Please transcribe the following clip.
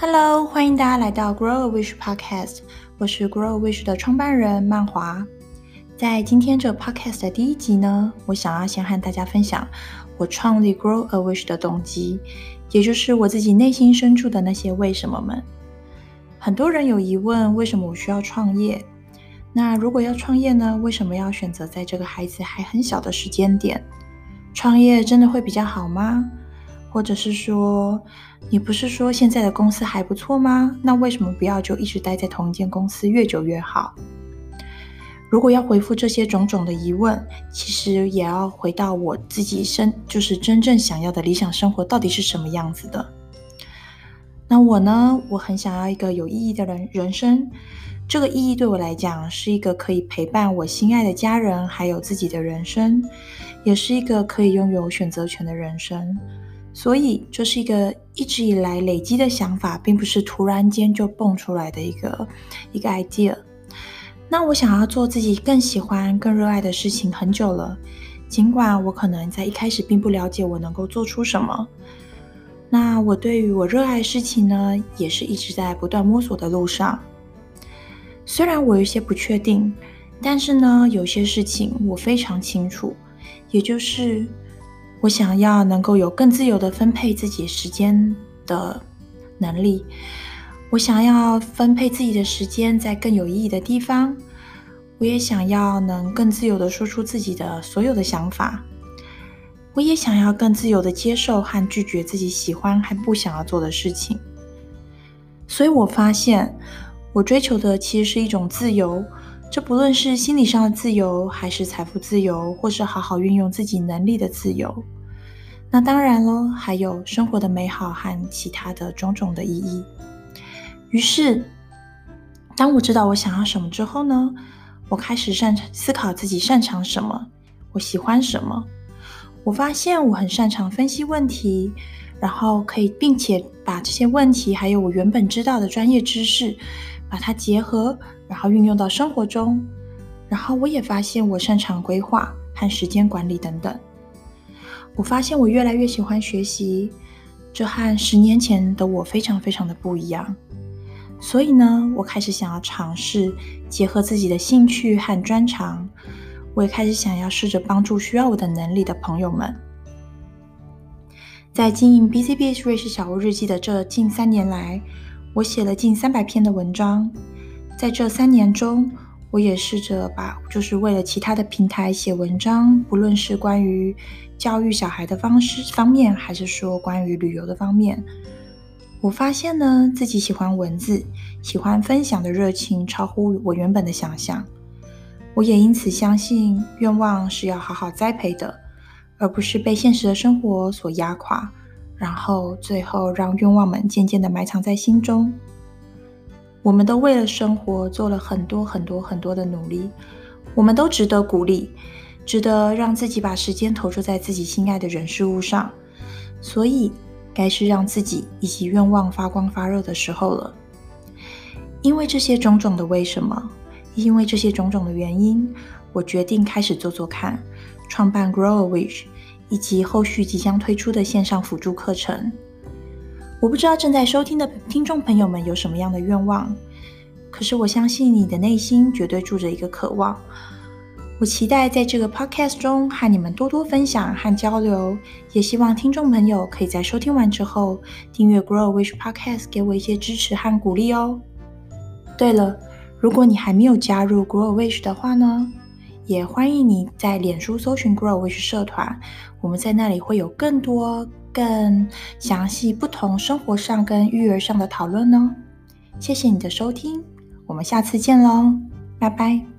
Hello，欢迎大家来到 Grow a Wish Podcast，我是 Grow a Wish 的创办人曼华。在今天这个 Podcast 的第一集呢，我想要先和大家分享我创立 Grow a Wish 的动机，也就是我自己内心深处的那些为什么们。很多人有疑问，为什么我需要创业？那如果要创业呢？为什么要选择在这个孩子还很小的时间点？创业真的会比较好吗？或者是说，你不是说现在的公司还不错吗？那为什么不要就一直待在同一间公司，越久越好？如果要回复这些种种的疑问，其实也要回到我自己身，就是真正想要的理想生活到底是什么样子的。那我呢？我很想要一个有意义的人人生。这个意义对我来讲，是一个可以陪伴我心爱的家人，还有自己的人生，也是一个可以拥有选择权的人生。所以，这是一个一直以来累积的想法，并不是突然间就蹦出来的一个一个 idea。那我想要做自己更喜欢、更热爱的事情很久了，尽管我可能在一开始并不了解我能够做出什么。那我对于我热爱的事情呢，也是一直在不断摸索的路上。虽然我有些不确定，但是呢，有些事情我非常清楚，也就是。我想要能够有更自由的分配自己时间的能力。我想要分配自己的时间在更有意义的地方。我也想要能更自由地说出自己的所有的想法。我也想要更自由地接受和拒绝自己喜欢还不想要做的事情。所以我发现，我追求的其实是一种自由。这不论是心理上的自由，还是财富自由，或是好好运用自己能力的自由。那当然喽，还有生活的美好和其他的种种的意义。于是，当我知道我想要什么之后呢，我开始擅长思考自己擅长什么，我喜欢什么。我发现我很擅长分析问题，然后可以并且把这些问题还有我原本知道的专业知识，把它结合。然后运用到生活中，然后我也发现我擅长规划和时间管理等等。我发现我越来越喜欢学习，这和十年前的我非常非常的不一样。所以呢，我开始想要尝试结合自己的兴趣和专长，我也开始想要试着帮助需要我的能力的朋友们。在经营 BCBS 瑞士小屋日记的这近三年来，我写了近三百篇的文章。在这三年中，我也试着把，就是为了其他的平台写文章，不论是关于教育小孩的方式方面，还是说关于旅游的方面，我发现呢，自己喜欢文字，喜欢分享的热情超乎我原本的想象。我也因此相信，愿望是要好好栽培的，而不是被现实的生活所压垮，然后最后让愿望们渐渐地埋藏在心中。我们都为了生活做了很多很多很多的努力，我们都值得鼓励，值得让自己把时间投注在自己心爱的人事物上，所以该是让自己以及愿望发光发热的时候了。因为这些种种的为什么，因为这些种种的原因，我决定开始做做看，创办 Grow a Wish，以及后续即将推出的线上辅助课程。我不知道正在收听的听众朋友们有什么样的愿望，可是我相信你的内心绝对住着一个渴望。我期待在这个 podcast 中和你们多多分享和交流，也希望听众朋友可以在收听完之后订阅 Grow Wish Podcast，给我一些支持和鼓励哦。对了，如果你还没有加入 Grow Wish 的话呢，也欢迎你在脸书搜寻 Grow Wish 社团，我们在那里会有更多。更详细不同生活上跟育儿上的讨论哦。谢谢你的收听，我们下次见喽，拜拜。